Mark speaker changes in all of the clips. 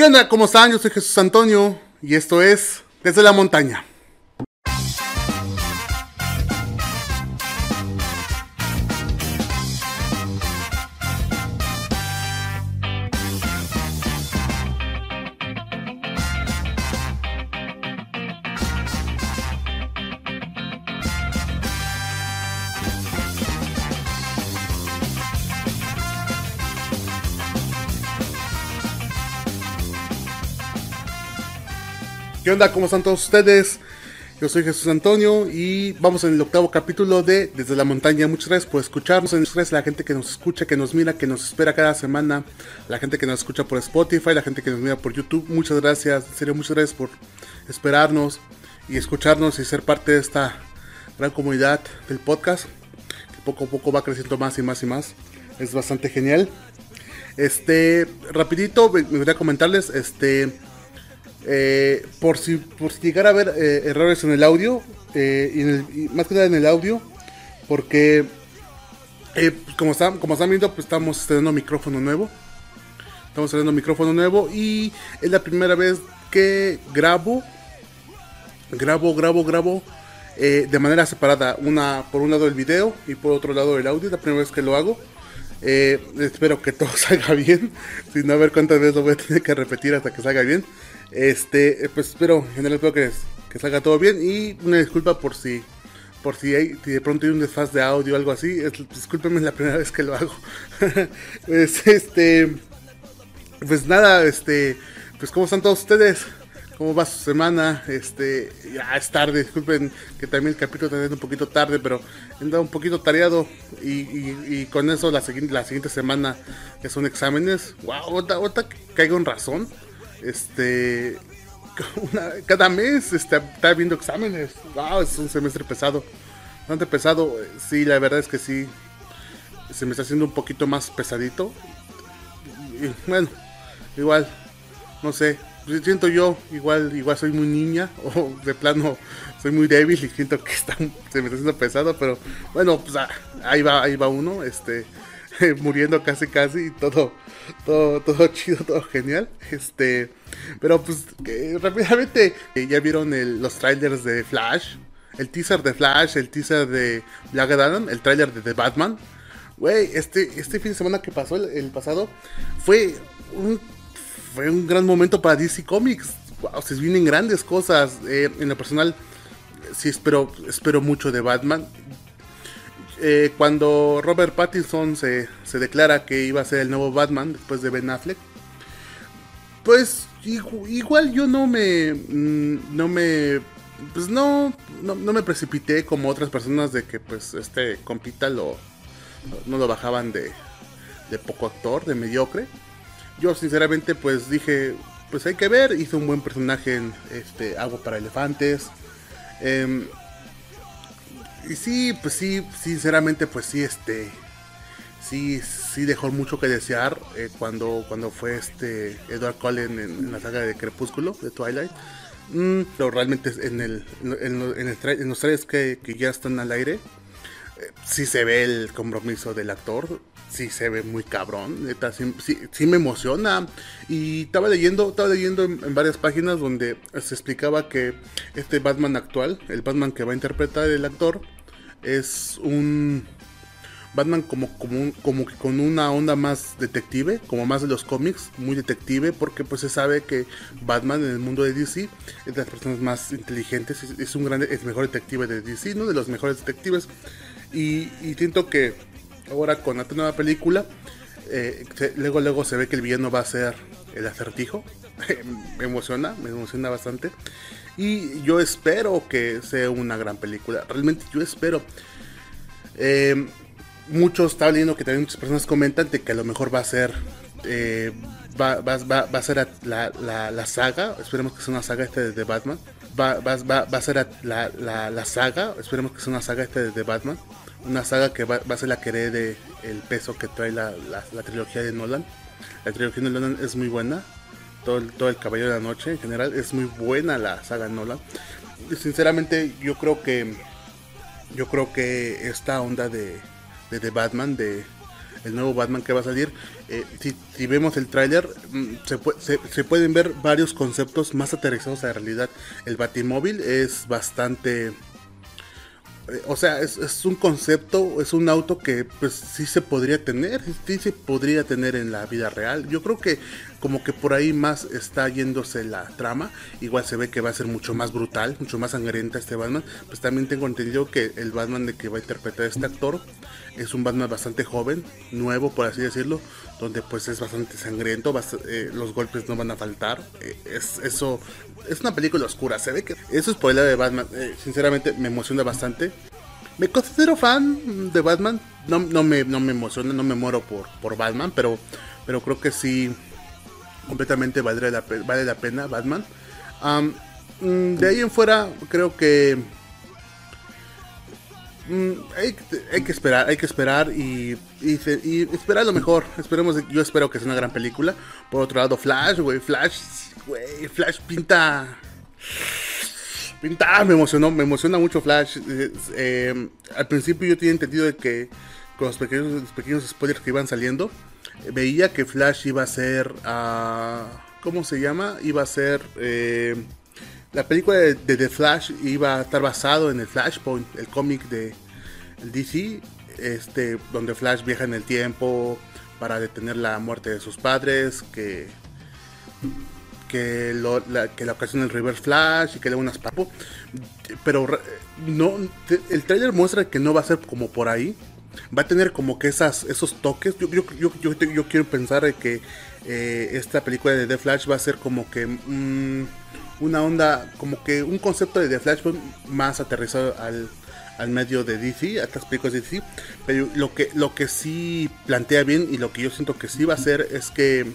Speaker 1: ¿Qué onda? ¿Cómo están? Yo soy Jesús Antonio y esto es Desde la Montaña. ¿Qué onda? ¿Cómo están todos ustedes? Yo soy Jesús Antonio y vamos en el octavo capítulo de Desde la Montaña. Muchas gracias por escucharnos. Muchas gracias a la gente que nos escucha, que nos mira, que nos espera cada semana. La gente que nos escucha por Spotify, la gente que nos mira por YouTube. Muchas gracias. En serio, muchas gracias por esperarnos y escucharnos y ser parte de esta gran comunidad del podcast. Que poco a poco va creciendo más y más y más. Es bastante genial. Este, rapidito, me gustaría comentarles, este... Eh, por, si, por si llegara a haber eh, errores en el audio, eh, más que nada en el audio, porque pues, como, están, como están viendo, pues estamos estrenando micrófono nuevo. Estamos estrenando micrófono nuevo y es la primera vez que grabo, grabo, grabo, grabo de manera separada. Una por un lado el video y por otro lado el audio. Es la primera vez que lo hago. Espero que todo salga bien. Si no, a ver cuántas veces lo voy a tener que repetir hasta que salga bien. Este, eh, pues espero, en general espero que, salga todo bien. Y una disculpa por si, por si, hay, de pronto hay un desfaz de audio o algo así. Es, discúlpenme, es la primera vez que lo hago. pues, este, pues nada, este, pues cómo están todos ustedes. ¿Cómo va su semana? Este, ya es tarde, disculpen que también el capítulo está un poquito tarde, pero he andado un poquito tareado y, y, con eso la, siguiente, la siguiente semana que son exámenes. Wow, ahorita caigo en razón. Este, cada mes este, está viendo exámenes. Wow, es un semestre pesado. Bastante pesado. Sí, la verdad es que sí. Se me está haciendo un poquito más pesadito. Bueno, igual, no sé. Siento yo, igual, igual soy muy niña. O de plano soy muy débil y siento que está, se me está haciendo pesado. Pero bueno, pues ah, ahí va, ahí va uno. Este, muriendo casi casi y todo todo todo chido todo genial. Este pero pues rápidamente eh, ya vieron el, los trailers de Flash el teaser de Flash el teaser de Black Adam el trailer de The Batman. Güey este este fin de semana que pasó el, el, pasado fue un fue un gran momento para DC Comics. Wow, se vienen grandes cosas eh, en lo personal sí espero espero mucho de Batman eh, cuando Robert Pattinson se, se, declara que iba a ser el nuevo Batman después de Ben Affleck, pues igual yo no me, mm, no me, pues no, no, me precipité como otras personas de que pues este compita lo, no lo bajaban de, de poco actor, de mediocre. Yo sinceramente pues dije, pues hay que ver, hizo un buen personaje en este, Agua para Elefantes. Eh, y sí, pues sí, sinceramente, pues sí, este. Sí, sí dejó mucho que desear eh, cuando, cuando fue este Edward Cullen en, la saga de Crepúsculo, de Twilight. Mm, pero realmente en, el, en, en, el en los trailers que, que, ya están al aire, eh, sí se ve el compromiso del actor. Sí se ve muy cabrón, sí, sí, me emociona. Y estaba leyendo, estaba leyendo en, varias páginas donde se explicaba que este Batman actual, el Batman que va a interpretar el actor, es un Batman como, como, como que con una onda más detective, como más de los cómics, muy detective, porque pues se sabe que Batman en el mundo de DC es de las personas más inteligentes, es, es un gran, es mejor detective de DC, ¿no? De los mejores detectives. Y siento que ahora con esta nueva película, eh, luego luego se ve que el villano va a ser el acertijo. me emociona, me emociona bastante. Y yo espero que sea una gran película. Realmente yo espero. Eh, muchos están leyendo que también muchas personas comentan de que a lo mejor va a ser. Eh, va, va, va, va, a ser la, la, la, saga. Esperemos que sea una saga este de Batman. Va, a ser la, la, saga. Esperemos que sea una saga este de Batman. Una saga que va, a ser la que herede el peso que trae la, la, trilogía de Nolan. La trilogía de Nolan es muy buena todo el, todo el Caballero de la Noche en general. Es muy buena la saga Nolan. Sinceramente, yo creo que. Yo creo que esta onda de, de Batman, de el nuevo Batman que va a salir. Eh, si, vemos el tráiler, mm, se, se, pueden ver varios conceptos más aterrizados a la realidad. El Batimóvil es bastante o sea, es, un concepto, es un auto que pues sí se podría tener, sí se podría tener en la vida real. Yo creo que como que por ahí más está yéndose la trama. Igual se ve que va a ser mucho más brutal, mucho más sangrienta este Batman. Pues también tengo entendido que el Batman de que va a interpretar este actor es un Batman bastante joven, nuevo por así decirlo, donde pues es bastante sangriento, eh, los golpes no van a faltar. Eh, es eso es una película oscura, se ve que eso es por el lado de Batman. Eh, sinceramente me emociona bastante. Me considero fan de Batman, no, no, me, no me emociona, no me muero por, por Batman, pero, pero creo que sí completamente vale la, vale la pena Batman. Mm, de ahí en fuera creo que Mm, hay, que esperar, hay que esperar y, esperar lo mejor. Esperemos, yo espero que sea una gran película. Por otro lado, Flash, güey, Flash, güey, Flash pinta. Pinta, me emocionó, me emociona mucho Flash. Eh, al principio yo tenía entendido de que con los pequeños, pequeños spoilers que iban saliendo, veía que Flash iba a ser. Uh, ¿Cómo se llama? Iba a ser. Eh, la película de, The Flash iba a estar basado en el Flashpoint, el cómic de DC, este, donde Flash viaja en el tiempo para detener la muerte de sus padres, que que, la, que la ocasiona el Reverse Flash y que le unas papo. Pero no, el trailer muestra que no va a ser como por ahí. Va a tener como que esas, esos toques. Yo, yo, yo, yo, quiero pensar que eh, esta película de The Flash va a ser como que... Mm, una onda, como que un concepto de The Flashpoint más aterrizado al, medio de DC, a estas películas de DC. Pero lo que, lo que sí plantea bien y lo que yo siento que sí va a hacer es que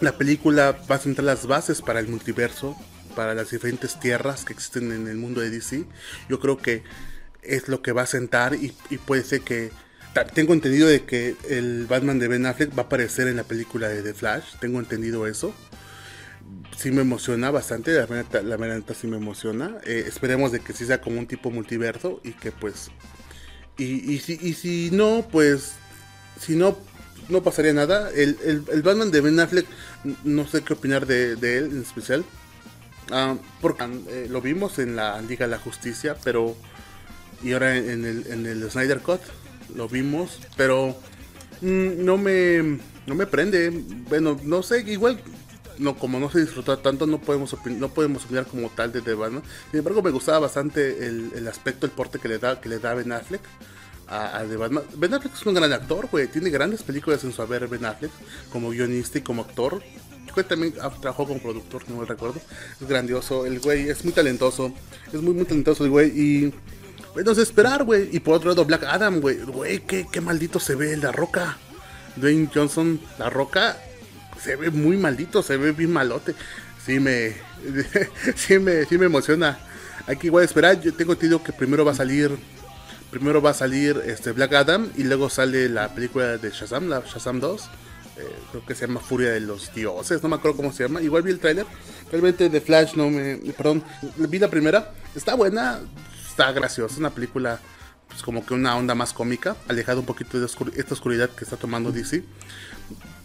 Speaker 1: la película va a sentar las bases para el multiverso, para las diferentes tierras que existen en el mundo de DC. Yo creo que es lo que va a sentar y, y puede ser que tengo entendido de que el Batman de Ben Affleck va a aparecer en la película de The Flash, tengo entendido eso sí me emociona bastante, la verdad, sí me emociona. Eh, esperemos de que sí sea como un tipo multiverso y que pues... Y, y, si, y si no, pues... Si no, no pasaría nada. El, el, Batman de Ben Affleck, no sé qué opinar de, él en especial. Ah, porque eh, lo vimos en la Liga de la Justicia, pero... Y ahora en el, en el Snyder Cut lo vimos, pero... Mm, no me... No me prende. Bueno, no sé, igual no, como no se disfrutó tanto, no podemos no podemos opinar como tal de The Batman. Sin embargo, me gustaba bastante el, aspecto, el porte que le da, que le da Ben Affleck a, The Batman. Ben Affleck es un gran actor, güey. Tiene grandes películas en su haber Ben Affleck, como guionista y como actor. Yo también trabajó como productor, no me recuerdo. Es grandioso, el güey es muy talentoso. Es muy, muy talentoso el güey. Y bueno, es esperar, güey. Y por otro lado, Black Adam, güey. Güey, qué, qué maldito se ve La Roca. Dwayne Johnson, La Roca, se ve muy maldito, se ve bien malote. Sí me, sí me, sí me emociona. Hay que igual esperar. Yo tengo entendido que primero va a salir, primero va a salir este Black Adam y luego sale la película de Shazam, la Shazam 2. Eh, creo que se llama Furia de los Dioses, no me acuerdo cómo se llama. Igual vi el tráiler. Realmente de Flash no me, perdón, vi la primera. Está buena, está graciosa, es una película pues como que una onda más cómica, alejada un poquito de esta oscuridad que está tomando DC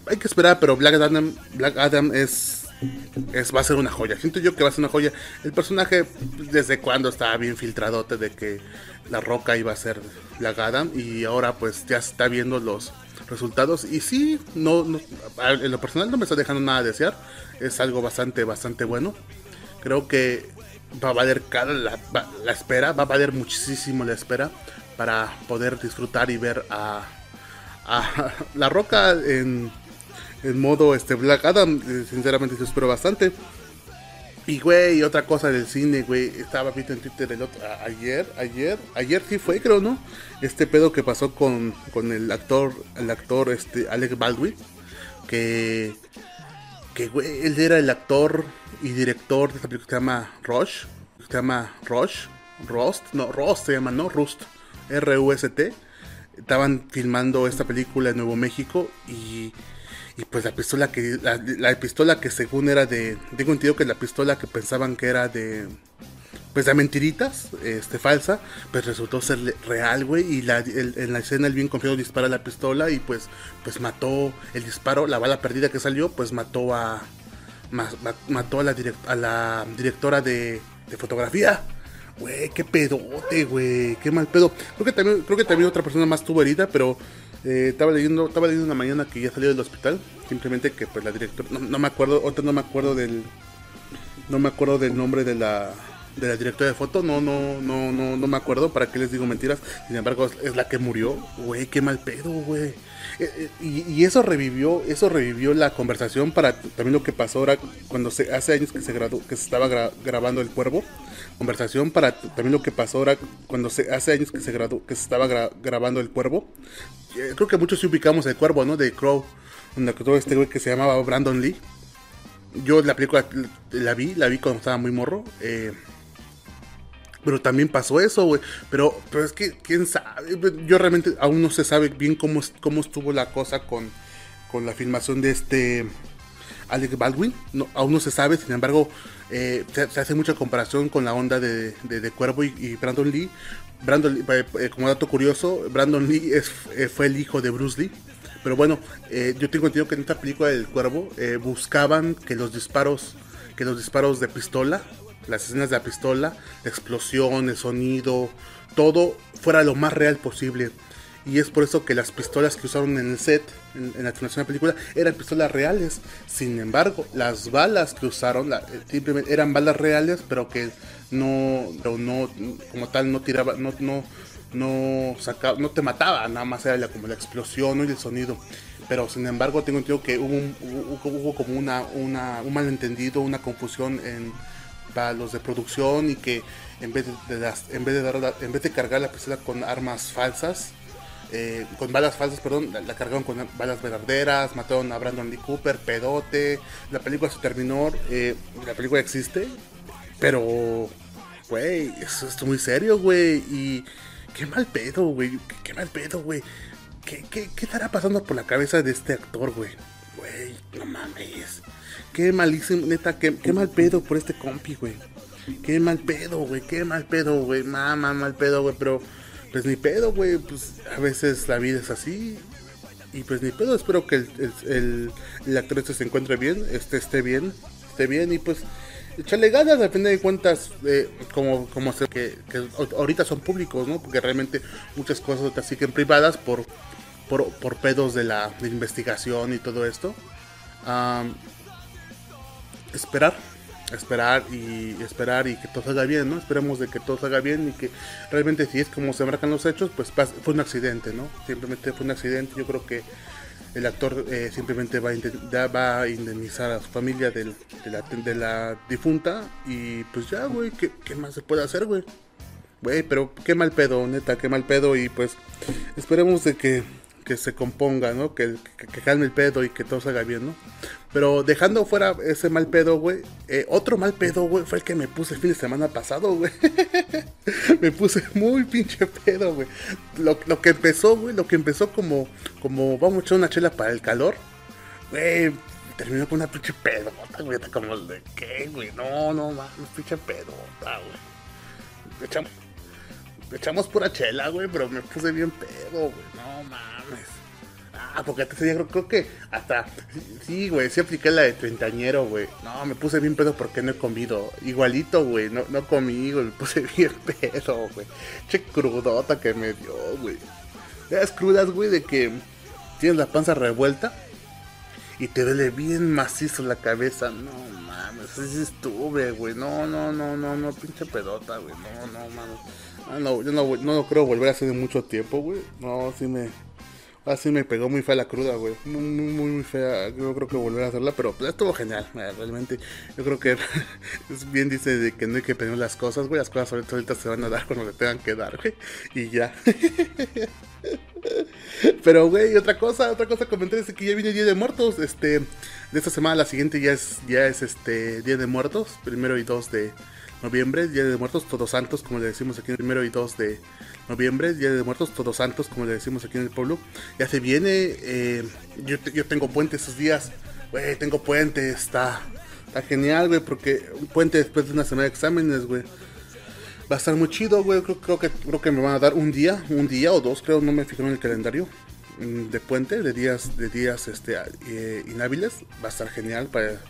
Speaker 1: hay que esperar, pero Black Adam, Black Adam es, es, va a ser una joya. Siento yo que va a ser una joya. El personaje, desde cuando estaba bien filtradote de que la roca iba a ser Black Adam y ahora pues ya está viendo los resultados y sí, no, en lo personal no me está dejando nada a desear. Es algo bastante, bastante bueno. Creo que va a valer cada la, espera, va a valer muchísimo la espera para poder disfrutar y ver a, a la roca en en modo este Black Adam. Eh, sinceramente, yo espero bastante. Y, güey, otra cosa del cine, güey. Estaba viendo en Twitter el otro, ayer, ayer, ayer sí fue, creo, ¿no? Este pedo que pasó con, con el actor, el actor, este, Alec Baldwin. Que, que, güey, él era el actor y director de esta película que se llama Rush. Se llama Rush, Rust, no, Rust se llama, ¿no? Rust, R-U-S-T. Estaban filmando esta película en Nuevo México y y pues la pistola que la, pistola que según era de tengo entendido que la pistola que pensaban que era de pues de mentiritas, este, falsa, pues resultó ser real, güey, y la, en la escena el bien confiado dispara la pistola y pues, pues mató el disparo, la bala perdida que salió, pues mató a, mató a la, a la directora de, de fotografía. Güey, qué pedote, güey, qué mal pedo. Creo que también, creo que también otra persona más tuvo herida, pero eh, estaba leyendo, estaba leyendo una mañana que ya salió del hospital. Simplemente que pues la directora, no me acuerdo, otra no me acuerdo del, no me acuerdo del nombre de la, de la directora de foto, no, no, no, no, no me acuerdo, para qué les digo mentiras. Sin embargo, es la que murió, güey, qué mal pedo, güey. Eh, eh, y, eso revivió, eso revivió la conversación para también lo que pasó ahora cuando se, hace años que se que se estaba grabando el cuervo. Conversación para también lo que pasó ahora cuando se, hace años que se que se estaba grabando el cuervo. Eh, creo que muchos sí ubicamos el cuervo, ¿no? De Crow, donde todo este güey que se llamaba Brandon Lee. Yo la película la vi, la vi cuando estaba muy morro. Eh, pero también pasó eso, güey. Pero, pero es que, quién sabe. Yo realmente aún no se sabe bien cómo, cómo estuvo la cosa con, con la filmación de este Alec Baldwin. Aún no se sabe, sin embargo, eh, se, hace mucha comparación con la onda de, de, Cuervo y, Brandon Lee. Brandon eh, eh, como dato curioso, Brandon Lee es, fue el hijo de Bruce Lee. Pero bueno, yo tengo entendido que en esta película del Cuervo buscaban que los disparos, que los disparos de pistola las escenas de la pistola, la explosión, el sonido, todo fuera lo más real posible. Y es por eso que las pistolas que usaron en el set, en, la filmación de la película, eran pistolas reales. Sin embargo, las balas que usaron la, simplemente eran balas reales, pero que no, no como tal, no tiraba, no, no, no sacaba, no te mataba, nada más era como la explosión y el sonido. Pero sin embargo, tengo entendido que hubo, hubo como una, una, un malentendido, una confusión en para los de producción y que en vez de, las, en vez de dar en vez de cargar la pistola con armas falsas eh, con balas falsas, perdón, la, cargaron con balas verdaderas, mataron a Brandon Lee Cooper, pedote, la película se terminó, eh, la película existe, pero, güey, eso es muy serio, güey, y qué mal pedo, güey, qué, mal pedo, güey, ¿Qué, qué, qué estará pasando por la cabeza de este actor, güey? Güey, no mames. Qué malísimo, neta, qué, qué mal pedo por este compi, güey. Qué mal pedo, güey, qué mal pedo, güey. Mamá, mal pedo, güey, pero pues ni pedo, güey. Pues a veces la vida es así. Y pues ni pedo, espero que el, el, actor este se encuentre bien, este esté bien, esté bien y pues echarle ganas, fin de cuentas, eh, como, como sé que, que, ahorita son públicos, ¿no? Porque realmente muchas cosas te siguen privadas por, por, por pedos de la investigación y todo esto esperar, esperar y esperar y que todo salga bien, ¿no? Esperemos de que todo salga bien y que realmente si es como se marcan los hechos, pues fue un accidente, ¿no? Simplemente fue un accidente, yo creo que el actor eh, simplemente va a, va a indemnizar a su familia de, la, difunta y pues ya, güey, ¿qué, ¿qué, más se puede hacer, güey? Güey, pero qué mal pedo, neta, qué mal pedo y pues esperemos de que que se componga, ¿no? Que, que, calme el pedo y que todo salga bien, ¿no? Pero dejando fuera ese mal pedo, güey, eh, otro mal pedo, güey, fue el que me puse el fin de semana pasado, güey. me puse muy pinche pedo, güey. Lo, lo, que empezó, güey, lo que empezó como, como vamos a echar una chela para el calor, güey, terminó con una pinche pedota, güey. Como de qué, güey, no, no, mames, pinche pedota, güey. Echamos, echamos pura chela, güey, pero me puse bien pedo, güey, no mames. Ah, porque te creo, creo que hasta. Sí, güey, sí apliqué la de treintañero, güey. No, me puse bien pedo porque no he comido. Igualito, güey, no, no comí, güey, me puse bien pedo, güey. Che crudota que me dio, güey. Las crudas, güey, de que tienes la panza revuelta y te duele bien macizo la cabeza. No mames, así estuve, güey. No, no, no, no, no, pinche pedota, güey. No, no, mames. Ah, no, yo no, no lo creo volver a hacer en mucho tiempo, güey. No, sí me Así me pegó muy fea la cruda, güey. Muy, muy, muy fea. Yo creo que volver a hacerla, pero pues, estuvo genial. Realmente, yo creo que es bien dice de que no hay que pedir las cosas, güey. Las cosas ahorita, se van a dar cuando le tengan que dar, güey. Y ya. Pero, güey, otra cosa, otra cosa comenté es que ya viene Día de Muertos. Este, de esta semana, la siguiente ya es, ya es este Día de Muertos. Primero y dos de noviembre. Día de Muertos, Todos Santos, como le decimos aquí. Primero y dos de noviembre, Día de Muertos, Todos Santos, como le decimos aquí en el pueblo. Ya se viene, eh, yo, yo tengo puente esos días, güey, tengo puente, está, está genial, güey, porque un puente después de una semana de exámenes, güey. Va a estar muy chido, güey. Creo, que, creo que me van a dar un día, un día o dos, creo, no me fijo en el calendario mm, de puente, de días, de días este, eh, inhábiles. Va a estar genial para.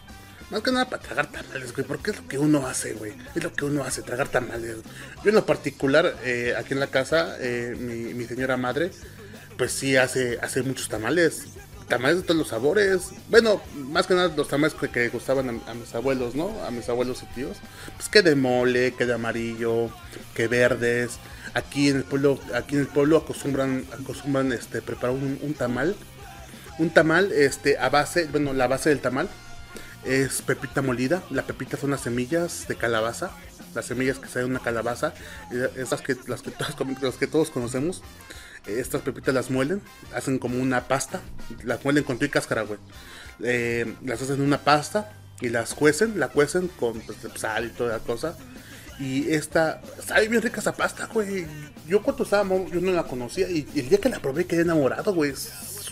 Speaker 1: Más que nada para tragar tamales, güey, porque es lo que uno hace, güey. Es lo que uno hace, tragar tamales. Yo en particular, eh, aquí en la casa, eh, mi, mi señora madre, pues sí hace, hace muchos tamales tamales de todos los sabores. Bueno, más que nada los tamales que, gustaban a, mis abuelos, ¿no? A mis abuelos y tíos. Pues que de mole, que de amarillo, que verdes. Aquí en el pueblo, aquí en el pueblo acostumbran, acostumbran este, preparar un, tamal. Un tamal, este, a base, bueno, la base del tamal es pepita molida. La pepita son las semillas de calabaza. Las semillas que salen una calabaza. Esas que, las que, todos conocemos. Estas pepitas las muelen, hacen como una pasta, las muelen con tu y cáscara, güey. Eh, las hacen una pasta y las cuecen, la cuecen con pues, sal y toda la cosa. Y esta, sabe bien rica esa pasta, güey. Yo cuando estaba, yo no la conocía y, el día que la probé quedé enamorado, güey. Es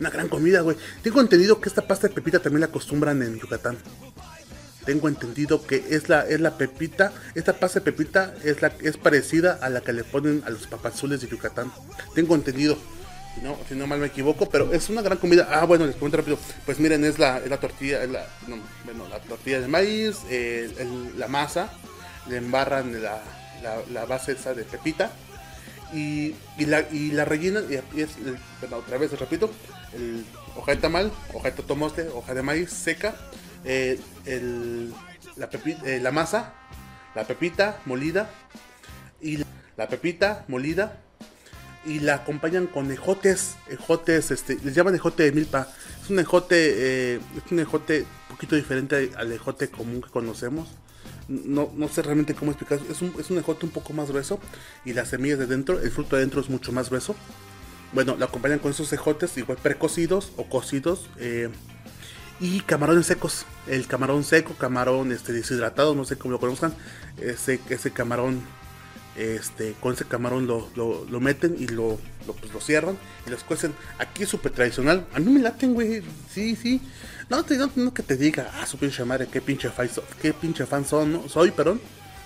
Speaker 1: una gran comida, güey. Tengo entendido que esta pasta de pepita también la acostumbran en Yucatán tengo entendido que es la, es la pepita, esta pasta de pepita es, la, es parecida a la que le ponen a los papazules de Yucatán. Tengo entendido, si no, si no mal me equivoco, pero es una gran comida. Ah, bueno, les comento rápido. Pues miren, es la, la tortilla, la, bueno, la tortilla de maíz, la masa, le embarran la, la, base esa de pepita. Y, la, y la rellenan, y es, bueno, otra vez repito, el hoja de tamal, hoja de tomoste, hoja de maíz seca, eh, la, eh, la masa, la pepita molida y la pepita molida y la acompañan con ejotes, ejotes, este, les llaman ejote de milpa. Es un ejote, eh, es un ejote un poquito diferente al ejote común que conocemos. No, no sé realmente cómo explicar. Es un, es un ejote un poco más grueso y las semillas de dentro, el fruto de dentro es mucho más grueso. Bueno, la acompañan con esos ejotes igual precocidos o cocidos. Eh, y camarones secos. El camarón seco, camarón este, deshidratado, no sé cómo lo conozcan. Ese, ese camarón, este, con ese camarón lo, lo, meten y lo, lo, pues, cierran y los cuecen. Aquí es súper tradicional. A mí me laten, güey. Sí, sí. No, te, no, que te diga, ah, su pinche madre, qué pinche, fan, qué pinche fan son, ¿no? soy, perdón.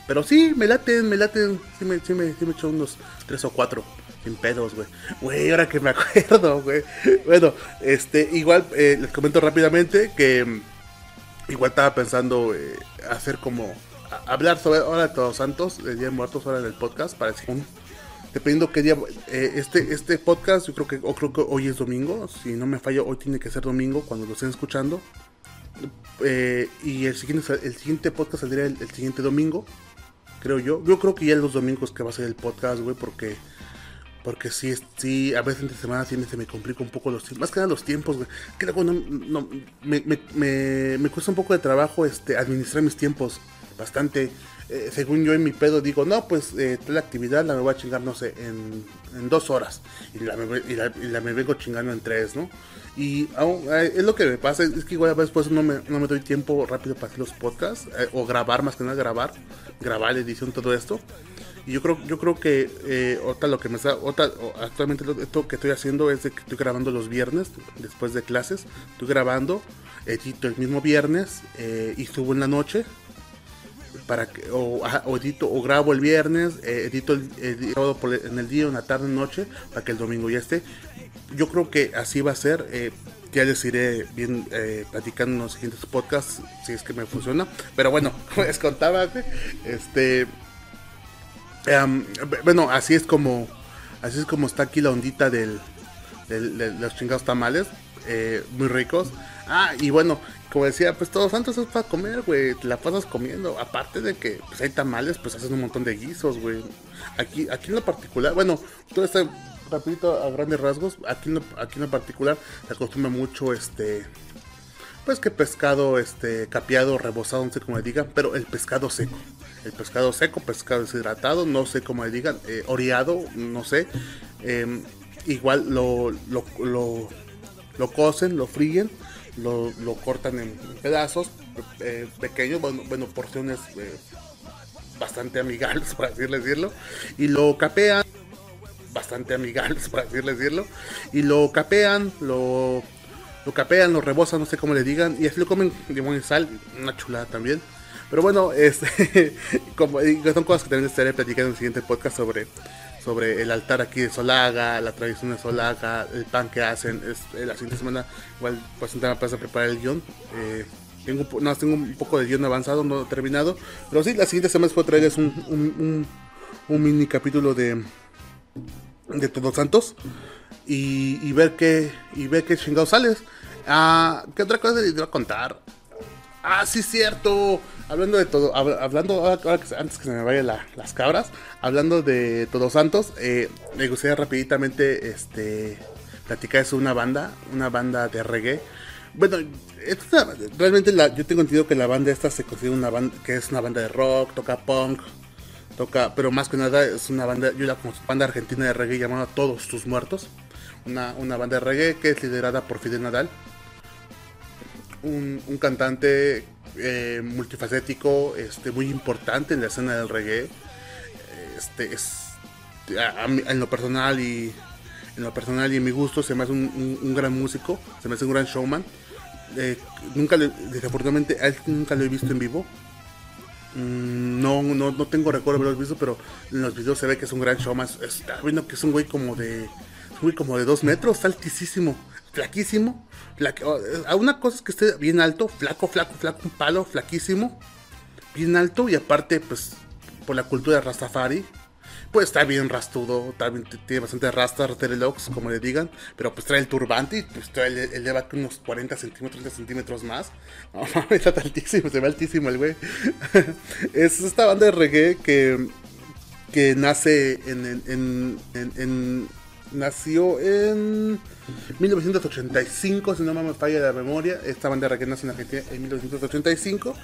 Speaker 1: Pero sí, me laten, me laten. Sí me, sí me, sí me echo unos tres o cuatro. Sin pedos, güey. Güey, ahora que me acuerdo, güey. Bueno, este, igual eh, les comento rápidamente que mm, igual estaba pensando eh, hacer como hablar sobre Hora de Todos Santos, el Día de Muertos, ahora en el podcast, parece un dependiendo qué día eh, este este podcast yo creo que o creo que hoy es domingo si no me fallo hoy tiene que ser domingo cuando lo estén escuchando y el siguiente el siguiente podcast saldría el, siguiente domingo creo yo yo creo que ya los domingos que va a ser el podcast güey porque porque sí, sí, a veces entre semana sí se me complica un poco los tiempos. Más que nada los tiempos, güey. Que no, no me, me, me, me, cuesta un poco de trabajo este, administrar mis tiempos. Bastante. Eh, según yo en mi pedo digo, no, pues eh, la actividad la me voy a chingar, no sé, en, en dos horas. Y la, y, la, y la, me vengo chingando en tres, ¿no? Y eh, es lo que me pasa, es que igual a veces pues, no me, no me doy tiempo rápido para hacer los podcasts. Eh, o grabar, más que nada grabar. Grabar, edición, todo esto. Y yo creo, yo creo que eh, otra lo que me está, otra, actualmente lo, esto que estoy haciendo es de que estoy grabando los viernes después de clases. Estoy grabando, edito el mismo viernes eh, y subo en la noche para que o, edito o grabo el viernes, eh, edito el, en el día, en la tarde, noche para que el domingo ya esté. Yo creo que así va a ser. Eh, ya les iré bien platicando en los siguientes podcasts si es que me funciona. Pero bueno, como les contaba, este Em, bueno, así es como así es como está aquí la ondita del, de los chingados tamales, eh, muy ricos. Ah, y bueno, como decía, pues todos santos es para comer, güey, la pasas comiendo. Aparte de que pues, hay tamales, pues hacen un montón de guisos, güey. Aquí, aquí en lo particular, bueno, todo este rapidito a grandes rasgos, aquí en lo, aquí en lo particular se acostumbra mucho este pues que pescado este capeado, rebozado, no sé cómo le digan, pero el pescado seco. El pescado seco, pescado deshidratado, no sé cómo le digan, eh, oreado, no sé. Em, igual lo, lo, lo, lo, cocen, lo fríen, lo, lo cortan en pedazos eh, pequeños, bueno, bueno porciones eh, bastante amigables, por así decirlo, y lo capean, bastante amigables, por así decirlo, y lo capean, lo lo capean, lo rebosan, no sé cómo le digan, y así lo comen limón y sal, una chulada también. Pero bueno, este, como, son cosas que también estaré platicando en el siguiente podcast sobre, sobre el altar aquí de Solaga, la tradición de Solaga, el pan que hacen. Es, eh, la siguiente semana igual pues para preparar el guion. Eh, tengo, no, tengo un poco de guion avanzado, no terminado. Pero sí, la siguiente semana puedo traerles un, un, un, mini capítulo de, de Todos Santos. Y, y, ver qué y ver qué chingados sales. Ah, ¿Qué otra cosa les iba a contar? Ah, sí, cierto. Hablando de todo, hablando, antes que se me vayan las cabras, hablando de Todos Santos, eh, me gustaría rapiditamente este, platicar de una banda, una banda de reggae. Bueno, realmente yo tengo entendido que la banda esta se considera una banda, que es una banda de rock, toca punk, toca, pero más que nada es una banda, yo la como banda argentina de reggae llamada Todos tus muertos. Una, una banda de reggae que es liderada por Fidel Nadal un, cantante eh, multifacético, este, muy importante en la escena del reggae. Este, es, en lo personal y en lo personal y en mi gusto se me hace un, gran músico, se me hace un gran showman. Eh, nunca desafortunadamente a él nunca lo he visto en vivo. Mm, no, no, no tengo recuerdo de haberlo visto, pero en los videos se ve que es un gran showman. Está viendo que es un güey como de. Un güey como de dos metros, altísimo flaquísimo. a una cosa es que esté bien alto, flaco, flaco, flaco, un palo, flaquísimo. Bien alto y aparte, pues, por la cultura de Rastafari. Pues está bien rastudo, tiene bastante rasta, locks, como le digan, pero pues trae el turbante y pues trae el, eleva unos 40 centímetros, 30 centímetros más. Está altísimo, se ve altísimo el güey. es esta banda de reggae que, que nace en, en nació en 1985, si no me falla la memoria. Esta banda de nació en Argentina en 1985,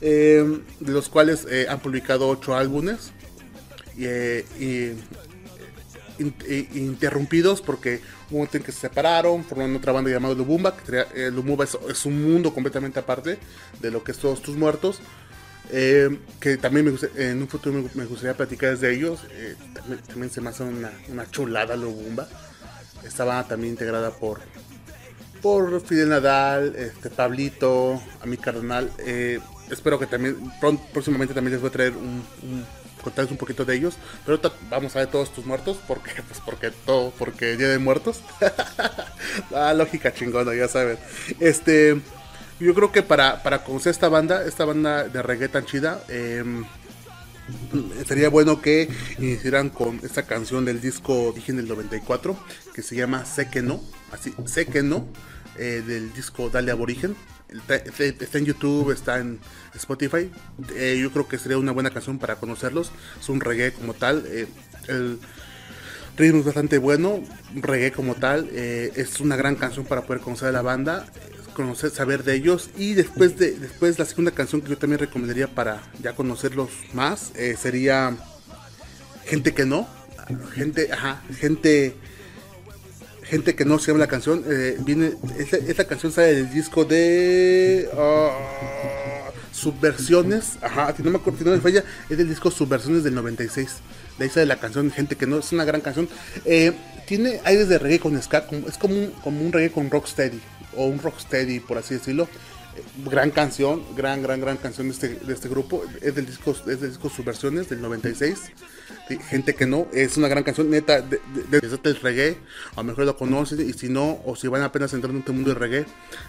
Speaker 1: eh, de los cuales eh, han publicado 8 álbumes. Eh, interrumpidos porque hubo un momento en que se separaron, formaron otra banda llamada Lubumba, que Lubumba es, un mundo completamente aparte de lo que es Todos Tus Muertos. Eh, que también me en un futuro me, gustaría platicar de ellos. Eh, también, se me hace una, una chulada Lobumba. Estaba también integrada por por Fidel Nadal, este Pablito, a mi carnal. Eh, espero que también próximamente también les voy a traer un, contarles un poquito de ellos. Pero vamos a ver todos tus muertos porque pues porque todo porque día de muertos. la lógica chingona, ya saben. Este yo creo que para, para conocer esta banda, esta banda de reggae tan chida, em, sería bueno que iniciaran con esta canción del disco Origen del 94, que se llama Sé que no, así, Sé que no, eh, del disco Dale Aborigen. Está, en YouTube, está en Spotify. Eh, yo creo que sería una buena canción para conocerlos. Es un reggae como tal. Eh, el ritmo es bastante bueno, reggae como tal. es una gran canción para poder conocer a la banda conocer, saber de ellos. Y después de después la segunda canción que yo también recomendaría para ya conocerlos más eh, sería Gente que no. Gente, ajá, gente gente que no se llama la canción. Eh, viene, esta, canción sale del disco de uh, Subversiones. Ajá, si no me acuerdo, si no me falla, es del disco Subversiones del 96. De ahí sale la canción Gente que no, es una gran canción. Eh, tiene aires de reggae con ska, es como un, como reggae con rocksteady o un rocksteady, por así decirlo. Gran canción, gran, gran, gran canción de este, de este grupo. Es del disco, es del disco Subversiones del 96. Gente que no, es una gran canción, neta, de, el reggae. A lo mejor lo conocen y si no, o si van apenas entrando en este mundo de reggae,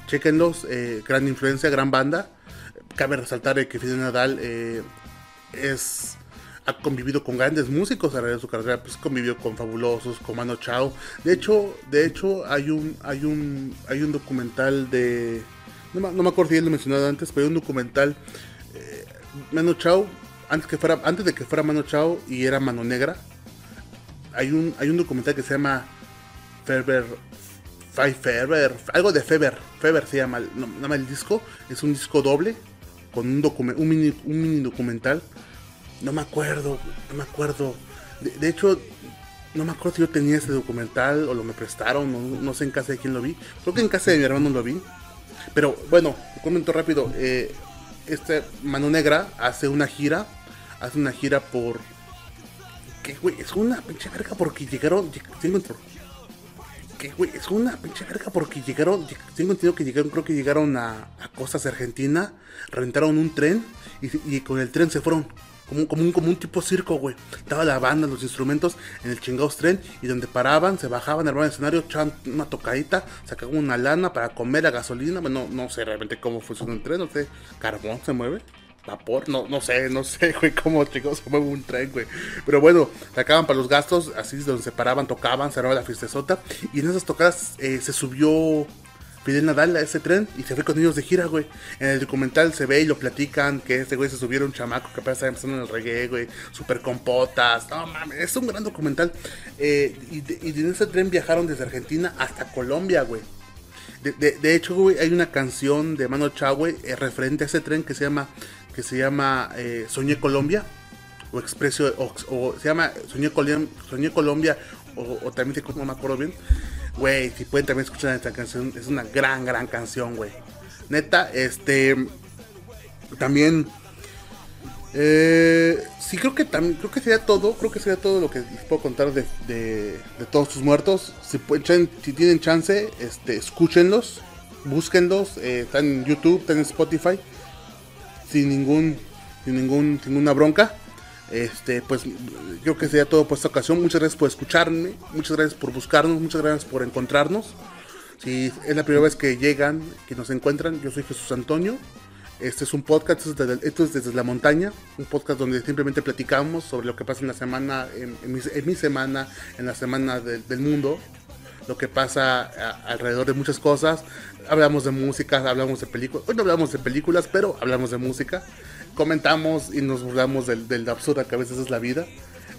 Speaker 1: chequenlos. Eh, gran influencia, gran banda. Cabe resaltar que Fidel Nadal eh, es ha convivido con grandes músicos a de su carrera, pues convivió con fabulosos, con Mano Chao. De hecho, de hecho hay un hay un hay un documental de no, me acuerdo si él lo mencionado antes, pero hay un documental eh, Mano Chao antes que fuera antes de que fuera Mano Chao y era Mano Negra. Hay un hay un documental que se llama Ferber Feber, algo de Feber, Feber se llama, no, el disco, es un disco doble con un, un, mini, un mini documental no me acuerdo, no me acuerdo. De, hecho, no me acuerdo si yo tenía ese documental o lo me prestaron, no, sé en casa de quién lo vi. Creo que en casa de mi hermano lo vi. Pero bueno, comento rápido. Eh, este Mano Negra hace una gira, hace una gira por... Que güey, es una pinche verga porque llegaron... Tengo que güey, es una pinche verga porque llegaron, tengo entendido que llegaron, creo que llegaron a, a Costas Argentina, rentaron un tren y, con el tren se fueron como, como, un, como un tipo circo, güey. Estaba la banda, los instrumentos en el chingados tren y donde paraban, se bajaban, armaban el escenario, echaban una tocadita, sacaban una lana para comer la gasolina. Bueno, no, sé realmente cómo funciona el tren, no sé, carbón se mueve vapor, no, no sé, no sé, güey, cómo chicos se mueve un tren, güey. Pero bueno, sacaban para los gastos, así es donde se paraban, tocaban, cerraba la fiestezota. Y en esas tocadas eh, se subió Fidel Nadal a ese tren y se fue con ellos de gira, güey. En el documental se ve y lo platican que este güey se subieron un chamaco que apenas estaba empezando en el reggae, güey. Super compotas. No mames, es un gran documental. Eh, y, y en ese tren viajaron desde Argentina hasta Colombia, güey. De, hecho, güey, hay una canción de Mano Chao, güey, eh, referente a ese tren que se llama que se llama eh, Soñé Colombia o Expreso o, se llama Soñé, Soñé Colombia o, también se no me acuerdo bien güey si pueden también escuchar esta canción es una gran gran canción güey neta este también eh, sí creo que también creo que sería todo creo que sería todo lo que les puedo contar de, de, todos sus muertos si pueden si tienen chance este escúchenlos búsquenlos eh, están en YouTube están en Spotify sin ningún, sin ningún, ninguna bronca. Este, pues yo que sería todo por esta ocasión. Muchas gracias por escucharme, muchas gracias por buscarnos, muchas gracias por encontrarnos. Si es la primera vez que llegan, que nos encuentran, yo soy Jesús Antonio. Este es un podcast, esto es desde, la montaña, un podcast donde simplemente platicamos sobre lo que pasa en la semana, en, mi, semana, en la semana del mundo, lo que pasa alrededor de muchas cosas. Hablamos de música, hablamos de películas. Hoy no hablamos de películas, pero hablamos de música. Comentamos y nos burlamos del, del absurdo que a veces es la vida.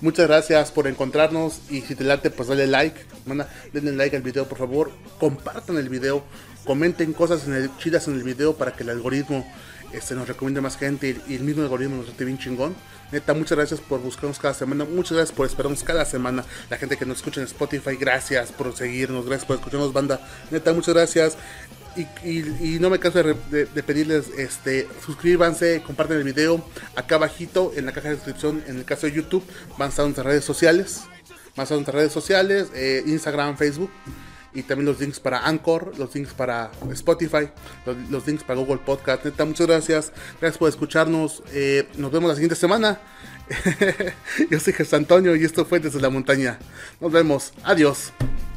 Speaker 1: Muchas gracias por encontrarnos y si te late pues dale like, manda, denle like al video por favor, compartan el video, comenten cosas en el, chidas en el video para que el algoritmo este, nos recomiende más gente y, el mismo algoritmo nos esté bien chingón. Neta, muchas gracias por buscarnos cada semana. Muchas gracias por esperarnos cada semana. La gente que nos escucha en Spotify, gracias por seguirnos. Gracias por escucharnos, banda. Neta, muchas gracias. Y, no me canso de, pedirles, este, suscríbanse, comparten el video. Acá abajito, en la caja de descripción, en el caso de YouTube, van a estar nuestras redes sociales. Van a estar nuestras redes sociales, eh, Instagram, Facebook y también los links para Anchor, los links para Spotify, los, links para Google Podcast. Neta, muchas gracias. Gracias por escucharnos. Eh, nos vemos la siguiente semana. Yo soy Jesús Antonio y esto fue desde la montaña. Nos vemos. Adiós.